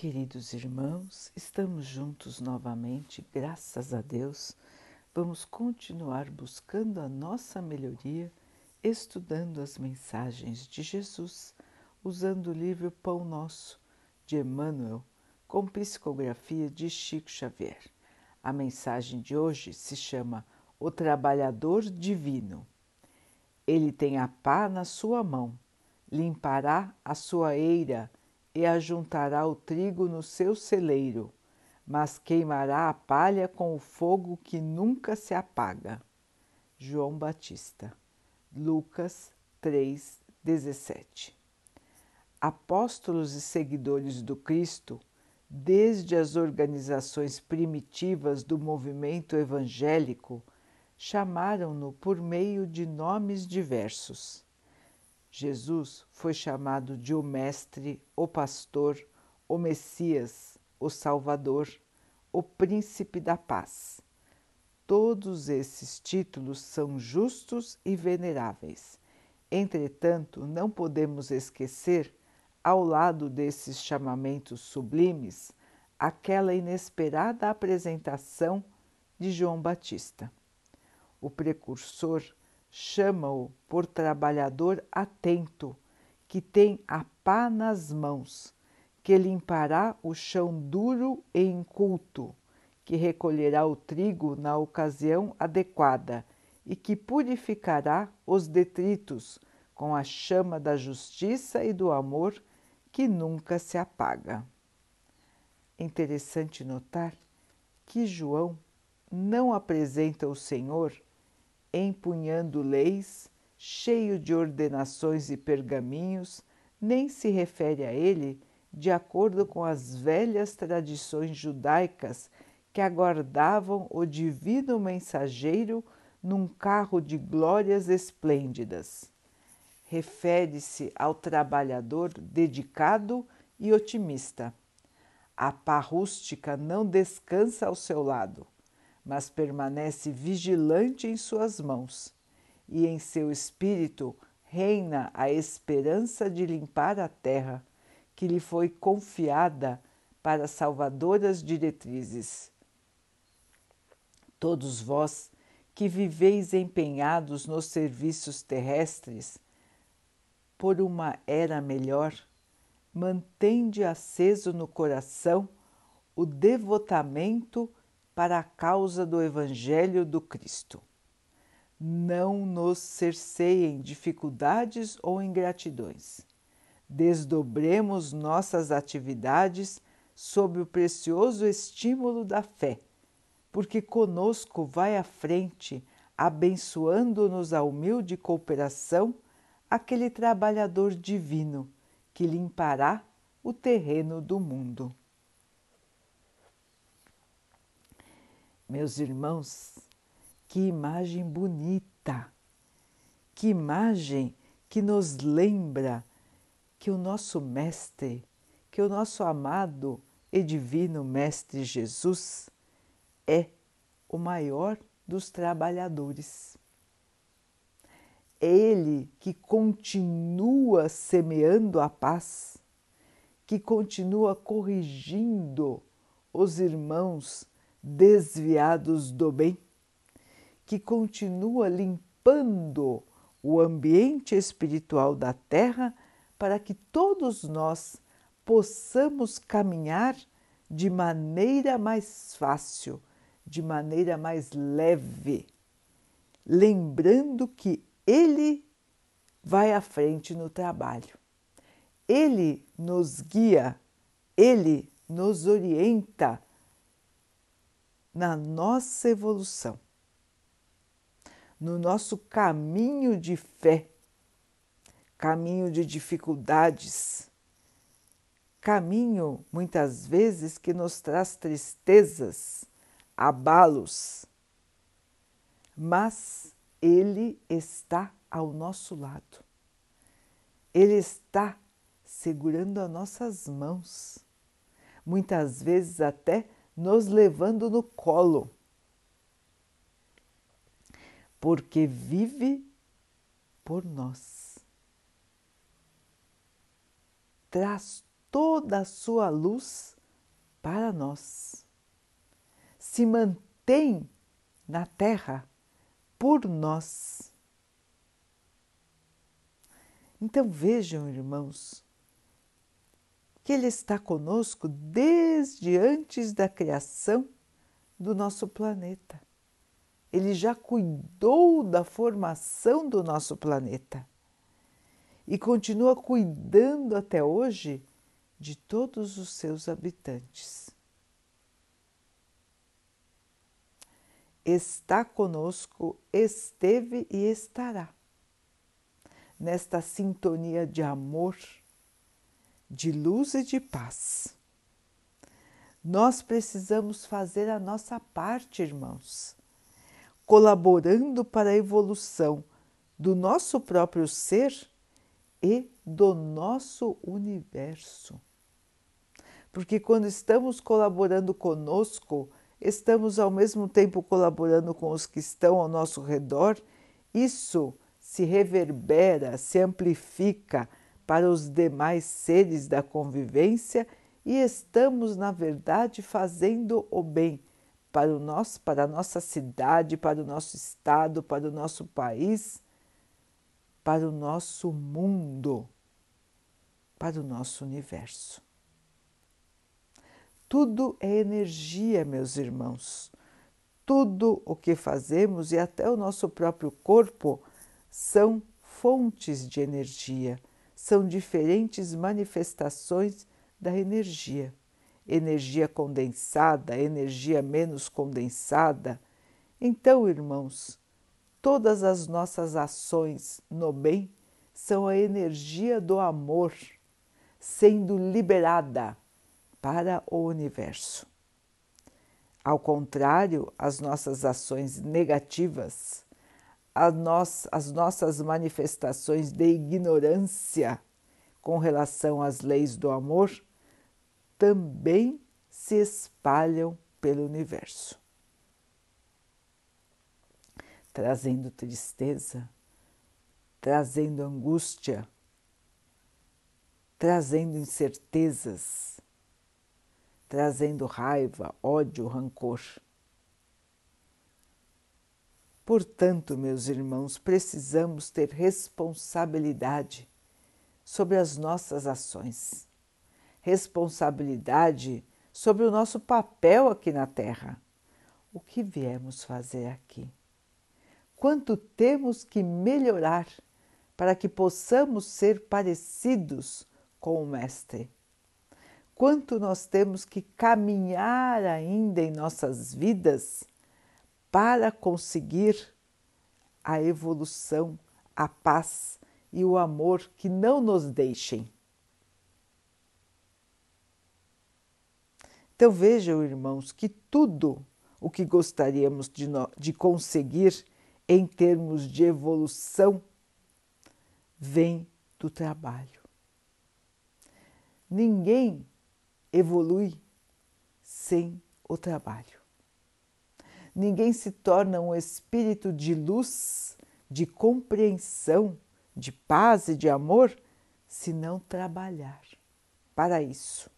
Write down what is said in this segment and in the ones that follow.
Queridos irmãos, estamos juntos novamente, graças a Deus. Vamos continuar buscando a nossa melhoria, estudando as mensagens de Jesus, usando o livro Pão Nosso, de Emmanuel, com psicografia de Chico Xavier. A mensagem de hoje se chama O Trabalhador Divino. Ele tem a pá na sua mão, limpará a sua eira e ajuntará o trigo no seu celeiro, mas queimará a palha com o fogo que nunca se apaga. João Batista, Lucas 3, 17. Apóstolos e seguidores do Cristo, desde as organizações primitivas do movimento evangélico, chamaram-no por meio de nomes diversos Jesus foi chamado de o Mestre, o Pastor, o Messias, o Salvador, o Príncipe da Paz. Todos esses títulos são justos e veneráveis. Entretanto, não podemos esquecer, ao lado desses chamamentos sublimes, aquela inesperada apresentação de João Batista. O precursor chama-o por trabalhador atento, que tem a pá nas mãos, que limpará o chão duro e inculto, que recolherá o trigo na ocasião adequada e que purificará os detritos com a chama da justiça e do amor que nunca se apaga. Interessante notar que João não apresenta o Senhor empunhando leis, cheio de ordenações e pergaminhos, nem se refere a ele de acordo com as velhas tradições judaicas que aguardavam o divino mensageiro num carro de glórias esplêndidas. Refere-se ao trabalhador dedicado e otimista. A pá rústica não descansa ao seu lado mas permanece vigilante em suas mãos, e em seu espírito reina a esperança de limpar a terra, que lhe foi confiada para salvadoras diretrizes. Todos vós que viveis empenhados nos serviços terrestres, por uma era melhor, mantende aceso no coração o devotamento para a causa do Evangelho do Cristo. Não nos cerceiem dificuldades ou ingratidões. Desdobremos nossas atividades sob o precioso estímulo da fé, porque conosco vai à frente, abençoando-nos a humilde cooperação, aquele trabalhador divino que limpará o terreno do mundo. Meus irmãos, que imagem bonita, que imagem que nos lembra que o nosso Mestre, que o nosso amado e divino Mestre Jesus é o maior dos trabalhadores. É Ele que continua semeando a paz, que continua corrigindo os irmãos desviados do bem, que continua limpando o ambiente espiritual da Terra para que todos nós possamos caminhar de maneira mais fácil, de maneira mais leve, lembrando que Ele vai à frente no trabalho. Ele nos guia, ele nos orienta na nossa evolução, no nosso caminho de fé, caminho de dificuldades, caminho muitas vezes que nos traz tristezas, abalos, mas Ele está ao nosso lado. Ele está segurando as nossas mãos, muitas vezes até nos levando no colo, porque vive por nós. Traz toda a sua luz para nós. Se mantém na Terra por nós. Então vejam, irmãos, que Ele está conosco desde antes da criação do nosso planeta. Ele já cuidou da formação do nosso planeta e continua cuidando até hoje de todos os seus habitantes. Está conosco, esteve e estará nesta sintonia de amor, de luz e de paz. Nós precisamos fazer a nossa parte, irmãos, colaborando para a evolução do nosso próprio ser e do nosso universo. Porque quando estamos colaborando conosco, estamos ao mesmo tempo colaborando com os que estão ao nosso redor, isso se reverbera, se amplifica para os demais seres da convivência e estamos, na verdade, fazendo o bem para, o nosso, para a nossa cidade, para o nosso estado, para o nosso país para o nosso mundo, para o nosso universo. Tudo é energia, meus irmãos. Tudo o que fazemos e até o nosso próprio corpo são fontes de energia, são diferentes manifestações da energia. Energia condensada, energia menos condensada. Então, irmãos, Todas as nossas ações no bem são a energia do amor sendo liberada para o universo. Ao contrário, as nossas ações negativas, as, as nossas manifestações de ignorância com relação às leis do amor também se espalham pelo universo trazendo tristeza, trazendo angústia, trazendo incertezas, trazendo raiva, ódio, rancor. Portanto, meus irmãos, precisamos ter responsabilidade sobre as nossas ações, responsabilidade sobre o nosso papel aqui na Terra. O que viemos fazer aqui? quanto temos que melhorar para que possamos ser parecidos com o Mestre. Quanto nós temos que caminhar ainda em nossas vidas para conseguir a evolução, a paz e o amor que não nos deixem. Então vejam, irmãos, que tudo o que gostaríamos de, de conseguir em termos de evolução vem do trabalho. Ninguém evolui sem o trabalho. Ninguém se torna um espírito de luz, de compreensão, de paz e de amor se não trabalhar para isso.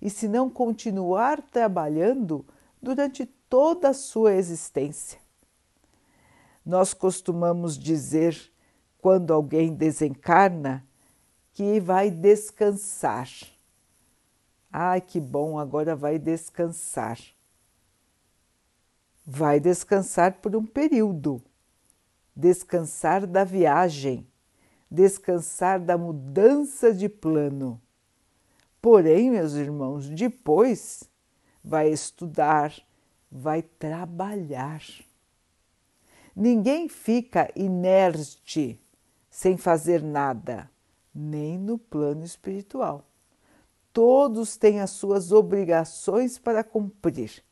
E se não continuar trabalhando durante toda a sua existência. Nós costumamos dizer, quando alguém desencarna, que vai descansar. Ai, que bom, agora vai descansar. Vai descansar por um período, descansar da viagem, descansar da mudança de plano. Porém, meus irmãos, depois vai estudar, vai trabalhar. Ninguém fica inerte sem fazer nada, nem no plano espiritual. Todos têm as suas obrigações para cumprir.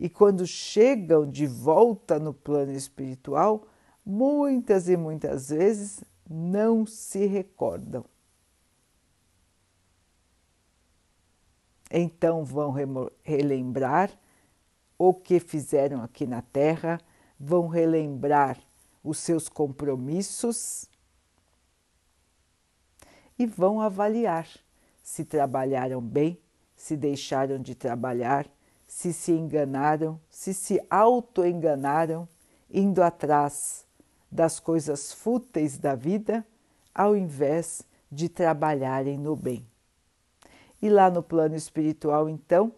E quando chegam de volta no plano espiritual, muitas e muitas vezes não se recordam. Então vão relembrar o que fizeram aqui na Terra vão relembrar os seus compromissos e vão avaliar se trabalharam bem, se deixaram de trabalhar, se se enganaram, se se auto-enganaram, indo atrás das coisas fúteis da vida, ao invés de trabalharem no bem. E lá no plano espiritual, então,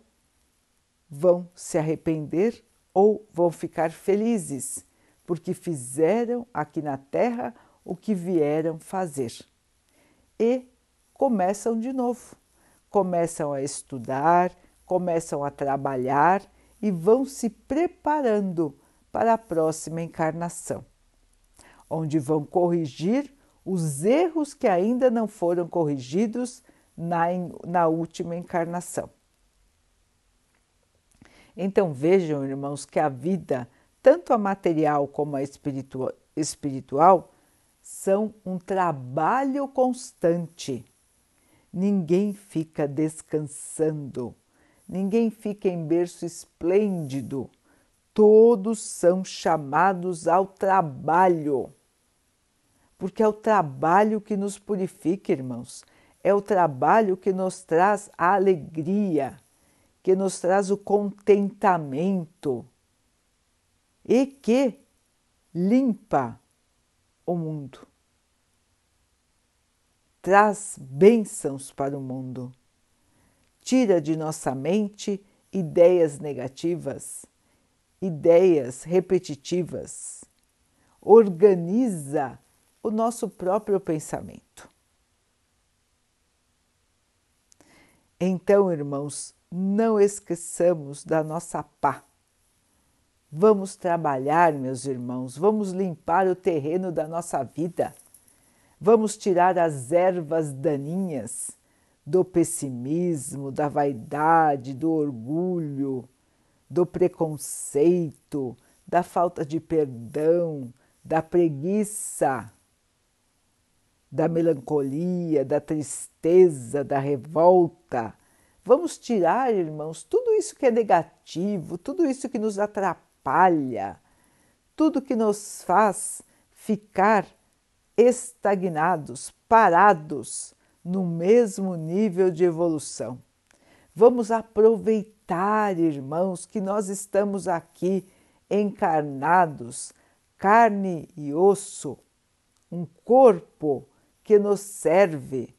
vão se arrepender ou vão ficar felizes, porque fizeram aqui na Terra o que vieram fazer. E começam de novo, começam a estudar, começam a trabalhar e vão se preparando para a próxima encarnação, onde vão corrigir os erros que ainda não foram corrigidos na, na última encarnação. Então vejam, irmãos, que a vida, tanto a material como a espiritual, espiritual são um trabalho constante. Ninguém fica descansando, ninguém fica em berço esplêndido. Todos são chamados ao trabalho. Porque é o trabalho que nos purifica, irmãos. É o trabalho que nos traz a alegria, que nos traz o contentamento e que limpa o mundo. Traz bênçãos para o mundo. Tira de nossa mente ideias negativas, ideias repetitivas. Organiza o nosso próprio pensamento. Então, irmãos, não esqueçamos da nossa pá Vamos trabalhar, meus irmãos, vamos limpar o terreno da nossa vida. Vamos tirar as ervas daninhas do pessimismo, da vaidade, do orgulho, do preconceito, da falta de perdão, da preguiça, da melancolia, da tristeza, da revolta. Vamos tirar, irmãos, tudo isso que é negativo, tudo isso que nos atrapalha tudo que nos faz ficar estagnados, parados no mesmo nível de evolução. Vamos aproveitar, irmãos, que nós estamos aqui encarnados, carne e osso, um corpo que nos serve.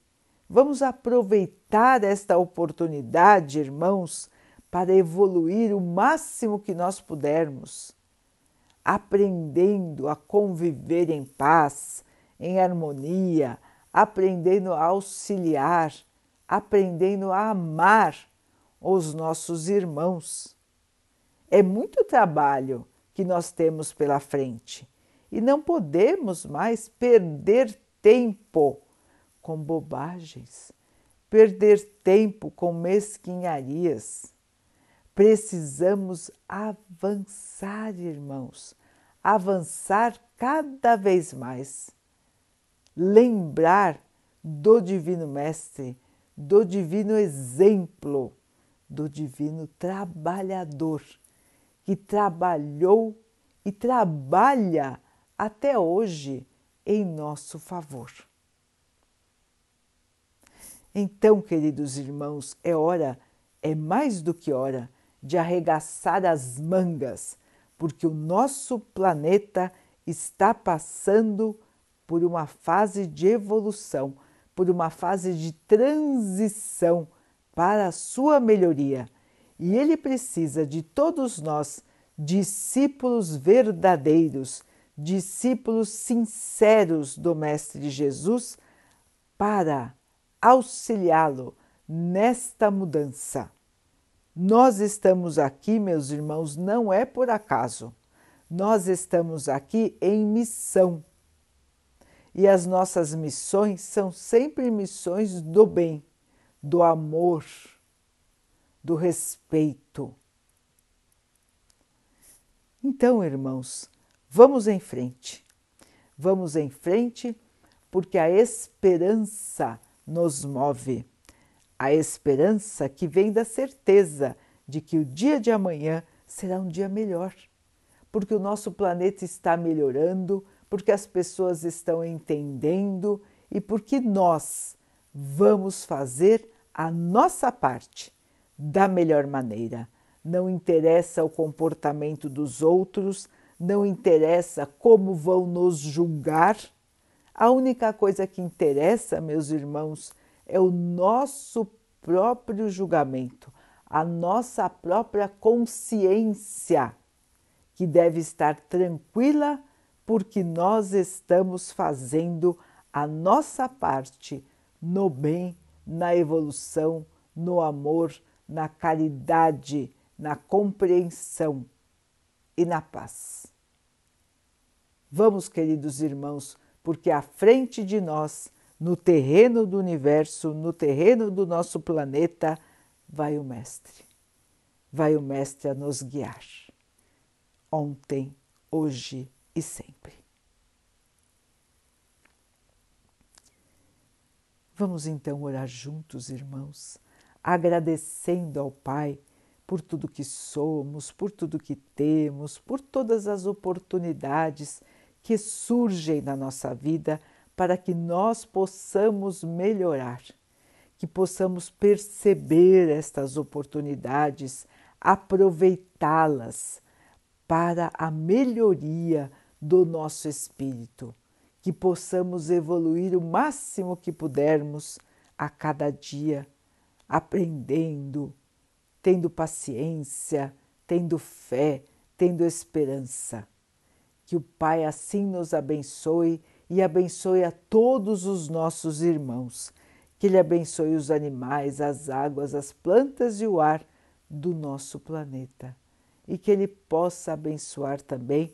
Vamos aproveitar esta oportunidade, irmãos, para evoluir o máximo que nós pudermos, aprendendo a conviver em paz, em harmonia, aprendendo a auxiliar, aprendendo a amar os nossos irmãos. É muito trabalho que nós temos pela frente e não podemos mais perder tempo com bobagens, perder tempo com mesquinharias Precisamos avançar, irmãos, avançar cada vez mais. Lembrar do Divino Mestre, do Divino Exemplo, do Divino Trabalhador, que trabalhou e trabalha até hoje em nosso favor. Então, queridos irmãos, é hora, é mais do que hora de arregaçar as mangas, porque o nosso planeta está passando por uma fase de evolução, por uma fase de transição para a sua melhoria. E ele precisa de todos nós, discípulos verdadeiros, discípulos sinceros do Mestre Jesus, para auxiliá-lo nesta mudança. Nós estamos aqui, meus irmãos, não é por acaso. Nós estamos aqui em missão. E as nossas missões são sempre missões do bem, do amor, do respeito. Então, irmãos, vamos em frente. Vamos em frente porque a esperança nos move a esperança que vem da certeza de que o dia de amanhã será um dia melhor, porque o nosso planeta está melhorando, porque as pessoas estão entendendo e porque nós vamos fazer a nossa parte da melhor maneira. Não interessa o comportamento dos outros, não interessa como vão nos julgar. A única coisa que interessa, meus irmãos, é o nosso próprio julgamento, a nossa própria consciência, que deve estar tranquila porque nós estamos fazendo a nossa parte no bem, na evolução, no amor, na caridade, na compreensão e na paz. Vamos, queridos irmãos, porque à frente de nós, no terreno do universo, no terreno do nosso planeta, vai o Mestre. Vai o Mestre a nos guiar. Ontem, hoje e sempre. Vamos então orar juntos, irmãos, agradecendo ao Pai por tudo que somos, por tudo que temos, por todas as oportunidades que surgem na nossa vida para que nós possamos melhorar, que possamos perceber estas oportunidades, aproveitá-las para a melhoria do nosso espírito, que possamos evoluir o máximo que pudermos a cada dia, aprendendo, tendo paciência, tendo fé, tendo esperança. Que o Pai assim nos abençoe e abençoe a todos os nossos irmãos. Que Ele abençoe os animais, as águas, as plantas e o ar do nosso planeta. E que Ele possa abençoar também